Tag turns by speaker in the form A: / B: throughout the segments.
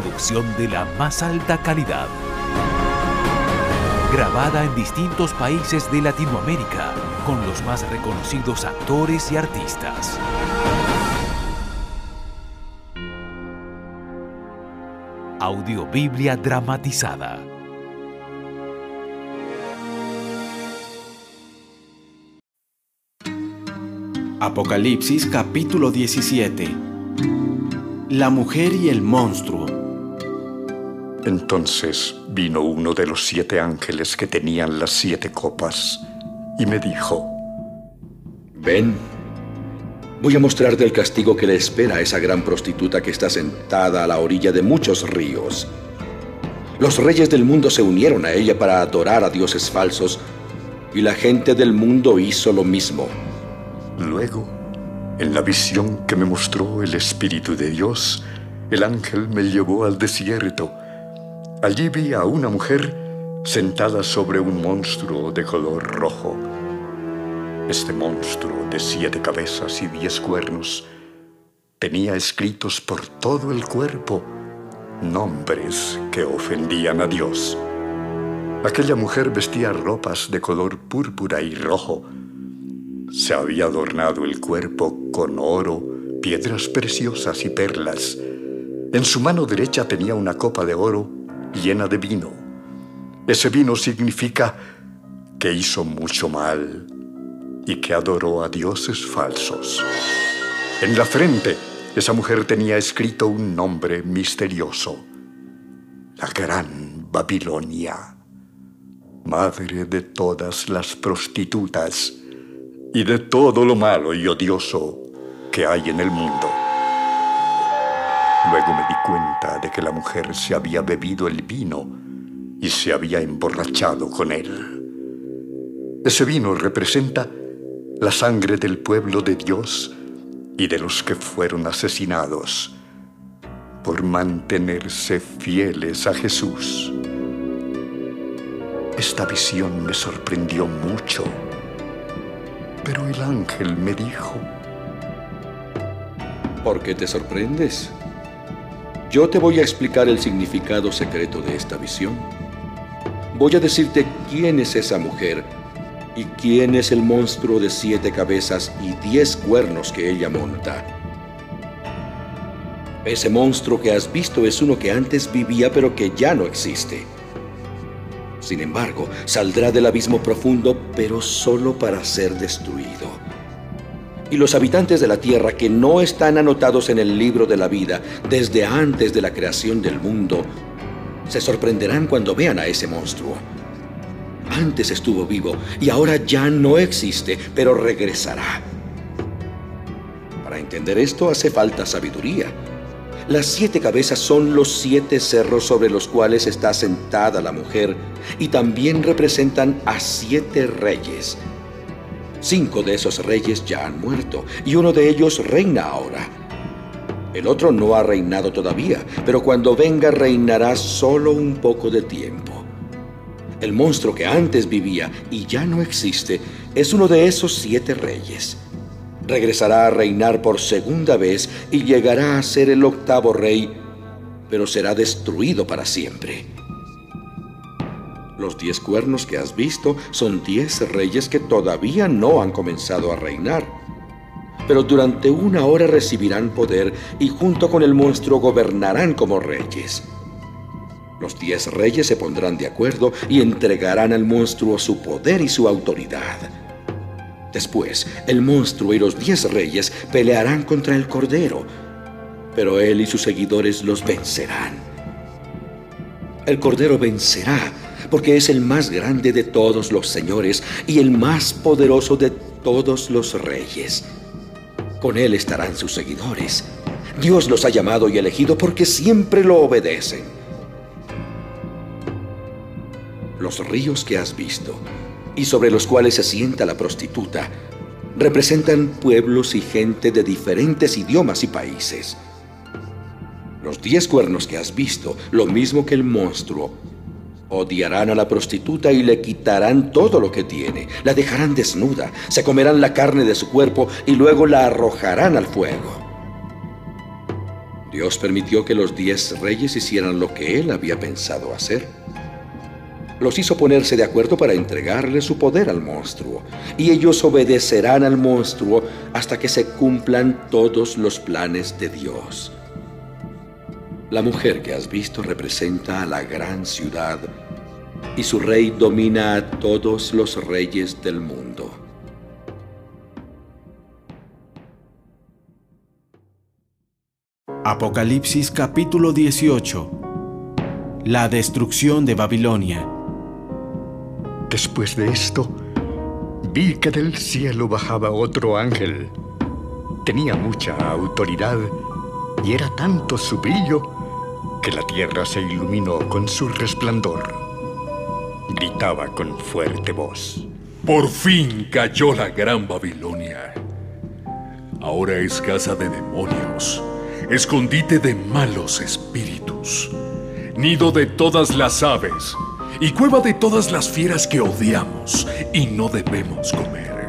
A: Producción de la más alta calidad. Grabada en distintos países de Latinoamérica con los más reconocidos actores y artistas. Audiobiblia dramatizada.
B: Apocalipsis capítulo 17. La mujer y el monstruo.
C: Entonces vino uno de los siete ángeles que tenían las siete copas y me dijo,
D: Ven, voy a mostrarte el castigo que le espera a esa gran prostituta que está sentada a la orilla de muchos ríos. Los reyes del mundo se unieron a ella para adorar a dioses falsos y la gente del mundo hizo lo mismo.
C: Luego, en la visión que me mostró el Espíritu de Dios, el ángel me llevó al desierto Allí vi a una mujer sentada sobre un monstruo de color rojo. Este monstruo de siete cabezas y diez cuernos tenía escritos por todo el cuerpo nombres que ofendían a Dios. Aquella mujer vestía ropas de color púrpura y rojo. Se había adornado el cuerpo con oro, piedras preciosas y perlas. En su mano derecha tenía una copa de oro llena de vino. Ese vino significa que hizo mucho mal y que adoró a dioses falsos. En la frente, esa mujer tenía escrito un nombre misterioso, la Gran Babilonia, madre de todas las prostitutas y de todo lo malo y odioso que hay en el mundo. Luego me di cuenta de que la mujer se había bebido el vino y se había emborrachado con él. Ese vino representa la sangre del pueblo de Dios y de los que fueron asesinados por mantenerse fieles a Jesús. Esta visión me sorprendió mucho, pero el ángel me dijo,
D: ¿Por qué te sorprendes? Yo te voy a explicar el significado secreto de esta visión. Voy a decirte quién es esa mujer y quién es el monstruo de siete cabezas y diez cuernos que ella monta. Ese monstruo que has visto es uno que antes vivía pero que ya no existe. Sin embargo, saldrá del abismo profundo pero solo para ser destruido y los habitantes de la tierra que no están anotados en el libro de la vida desde antes de la creación del mundo, se sorprenderán cuando vean a ese monstruo. Antes estuvo vivo y ahora ya no existe, pero regresará. Para entender esto hace falta sabiduría. Las siete cabezas son los siete cerros sobre los cuales está sentada la mujer y también representan a siete reyes Cinco de esos reyes ya han muerto y uno de ellos reina ahora. El otro no ha reinado todavía, pero cuando venga reinará solo un poco de tiempo. El monstruo que antes vivía y ya no existe es uno de esos siete reyes. Regresará a reinar por segunda vez y llegará a ser el octavo rey, pero será destruido para siempre. Los diez cuernos que has visto son diez reyes que todavía no han comenzado a reinar. Pero durante una hora recibirán poder y junto con el monstruo gobernarán como reyes. Los diez reyes se pondrán de acuerdo y entregarán al monstruo su poder y su autoridad. Después, el monstruo y los diez reyes pelearán contra el cordero, pero él y sus seguidores los vencerán El Cordero vencerá, porque es el más grande de todos los señores y el más poderoso de todos los reyes. Con él estarán sus seguidores. Dios los ha llamado y elegido porque siempre lo obedecen. Los ríos que has visto y sobre los cuales se sienta la prostituta representan pueblos y gente de diferentes idiomas y países. Los diez cuernos que has visto, lo mismo que el monstruo, odiarán a la prostituta y le quitarán todo lo que tiene, la dejarán desnuda, se comerán la carne de su cuerpo y luego la arrojarán al fuego. Dios permitió que los diez reyes hicieran lo que él había pensado hacer los hizo ponerse de acuerdo para entregarle su poder al monstruo, y ellos obedecerán al monstruo hasta que se cumplan todos los planes de Dios. La mujer que has visto representa a la gran ciudad, y su rey domina a todos los reyes del mundo.
B: Apocalipsis capítulo 18 La destrucción de Babilonia
C: Después de esto, vi que del cielo bajaba otro ángel. Tenía mucha autoridad y era tanto su brillo que la tierra se iluminó con su resplandor. Gritaba con fuerte voz.
E: Por fin cayó la gran Babilonia. Ahora es casa de demonios, escondite de malos espíritus, nido de todas las aves y cueva de todas las fieras que odiamos y no debemos comer.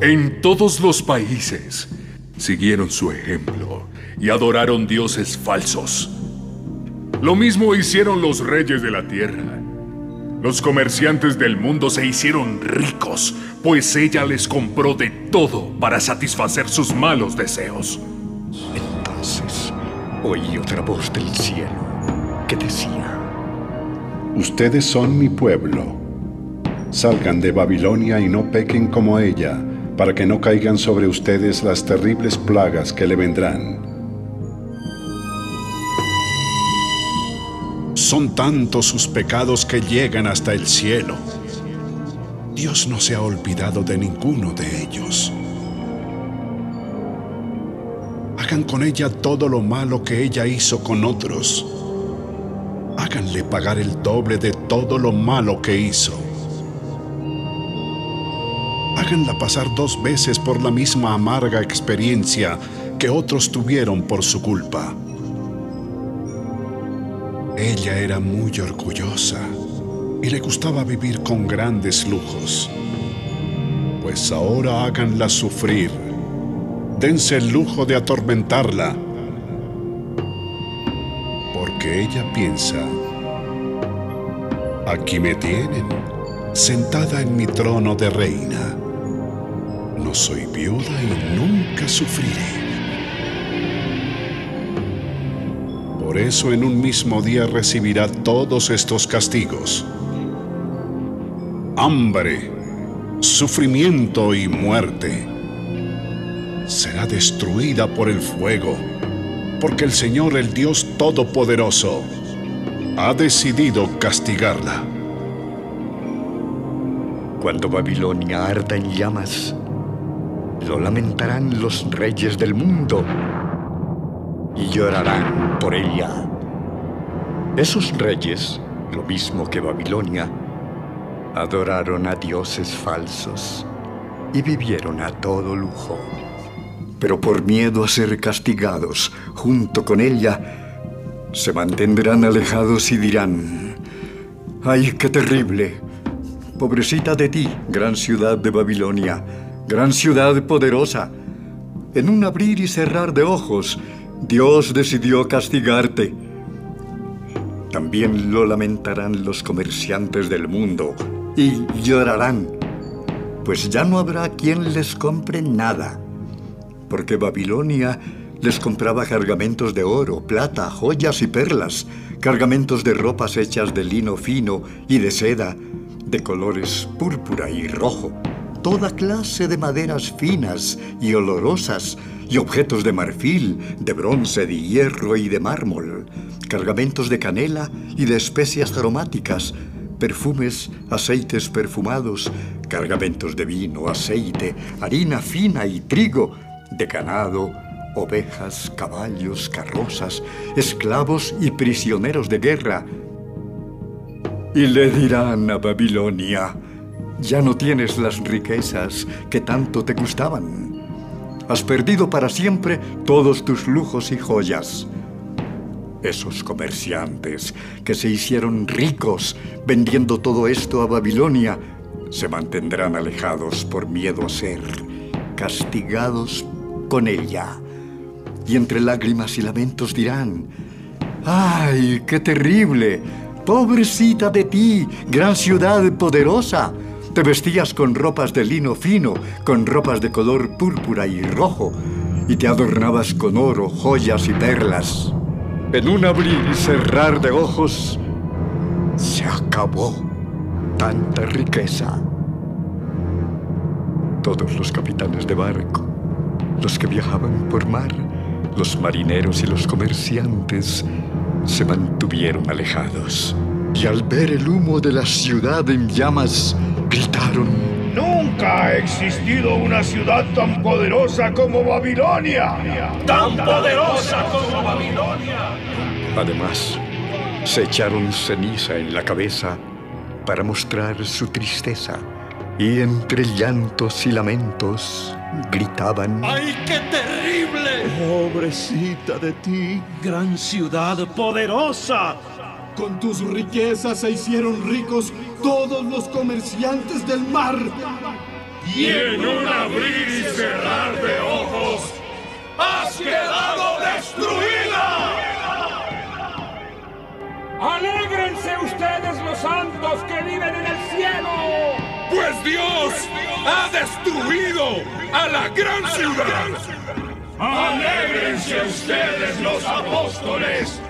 E: En todos los países siguieron su ejemplo y adoraron dioses falsos. Lo mismo hicieron los reyes de la tierra. Los comerciantes del mundo se hicieron ricos, pues ella les compró de todo para satisfacer sus malos deseos.
C: Entonces oí otra voz del cielo que decía,
F: Ustedes son mi pueblo. Salgan de Babilonia y no pequen como ella, para que no caigan sobre ustedes las terribles plagas que le vendrán. Son tantos sus pecados que llegan hasta el cielo. Dios no se ha olvidado de ninguno de ellos. Hagan con ella todo lo malo que ella hizo con otros háganle pagar el doble de todo lo malo que hizo. Háganla pasar dos veces por la misma amarga experiencia que otros tuvieron por su culpa. Ella era muy orgullosa y le gustaba vivir con grandes lujos. Pues ahora háganla sufrir. Dense el lujo de atormentarla porque ella piensa, aquí me tienen, sentada en mi trono de reina. No soy viuda y nunca sufriré. Por eso en un mismo día recibirá todos estos castigos. Hambre, sufrimiento y muerte. Será destruida por el fuego porque el Señor, el Dios Todopoderoso, ha decidido castigarla.
C: Cuando Babilonia arda en llamas, lo lamentarán los reyes del mundo y llorarán por ella. Esos reyes, lo mismo que Babilonia, adoraron a dioses falsos y vivieron a todo lujo pero por miedo a ser castigados junto con ella, se mantendrán alejados y dirán, ¡ay, qué terrible! Pobrecita de ti, gran ciudad de Babilonia, gran ciudad poderosa. En un abrir y cerrar de ojos, Dios decidió castigarte. También lo lamentarán los comerciantes del mundo y llorarán, pues ya no habrá quien les compre nada porque Babilonia les compraba cargamentos de oro, plata, joyas y perlas, cargamentos de ropas hechas de lino fino y de seda, de colores púrpura y rojo, toda clase de maderas finas y olorosas, y objetos de marfil, de bronce, de hierro y de mármol, cargamentos de canela y de especias aromáticas, perfumes, aceites perfumados, cargamentos de vino, aceite, harina fina y trigo, de ganado, ovejas, caballos, carrozas, esclavos y prisioneros de guerra. Y le dirán a Babilonia, ya no tienes las riquezas que tanto te gustaban. Has perdido para siempre todos tus lujos y joyas. Esos comerciantes que se hicieron ricos vendiendo todo esto a Babilonia se mantendrán alejados por miedo a ser castigados con ella. Y entre lágrimas y lamentos dirán, ¡ay, qué terrible! Pobrecita de ti, gran ciudad poderosa. Te vestías con ropas de lino fino, con ropas de color púrpura y rojo, y te adornabas con oro, joyas y perlas. En un abrir y cerrar de ojos, se acabó tanta riqueza. Todos los capitanes de barco, los que viajaban por mar, los marineros y los comerciantes se mantuvieron alejados. Y al ver el humo de la ciudad en llamas, gritaron,
G: Nunca ha existido una ciudad tan poderosa como Babilonia. Tan poderosa como Babilonia.
C: Además, se echaron ceniza en la cabeza para mostrar su tristeza. Y entre llantos y lamentos gritaban,
G: ¡Ay, qué terrible!
H: Pobrecita de ti, gran ciudad poderosa.
I: Con tus riquezas se hicieron ricos todos los comerciantes del mar.
G: Y en un abrir y cerrar de ojos, has quedado destruida.
J: ¡Alégrense ustedes los santos que viven en el cielo!
G: Pues Dios ha destruido a la gran ciudad. Alégrense ustedes los apóstoles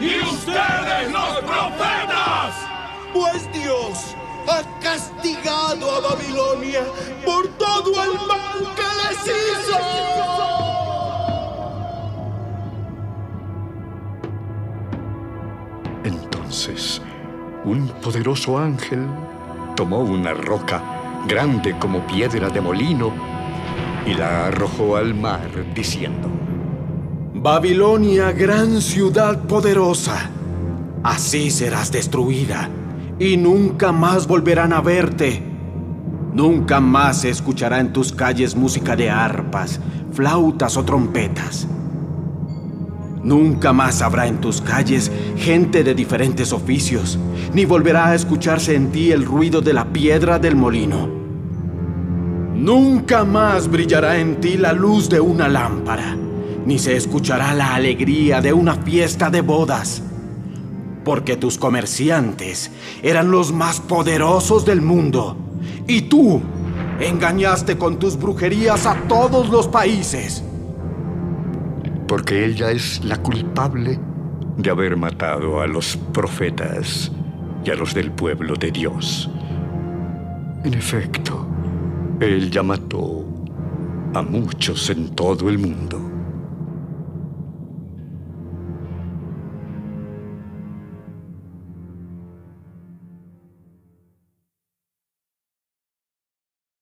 G: y ustedes los profetas.
I: Pues Dios ha castigado a Babilonia por todo el mal que les hizo.
C: Entonces, un poderoso ángel tomó una roca grande como piedra de molino y la arrojó al mar diciendo,
B: Babilonia, gran ciudad poderosa, así serás destruida y nunca más volverán a verte. Nunca más se escuchará en tus calles música de arpas, flautas o trompetas. Nunca más habrá en tus calles gente de diferentes oficios, ni volverá a escucharse en ti el ruido de la piedra del molino. Nunca más brillará en ti la luz de una lámpara, ni se escuchará la alegría de una fiesta de bodas, porque tus comerciantes eran los más poderosos del mundo, y tú engañaste con tus brujerías a todos los países
C: porque ella es la culpable de haber matado a los profetas y a los del pueblo de Dios. En efecto, ella mató a muchos en todo el mundo.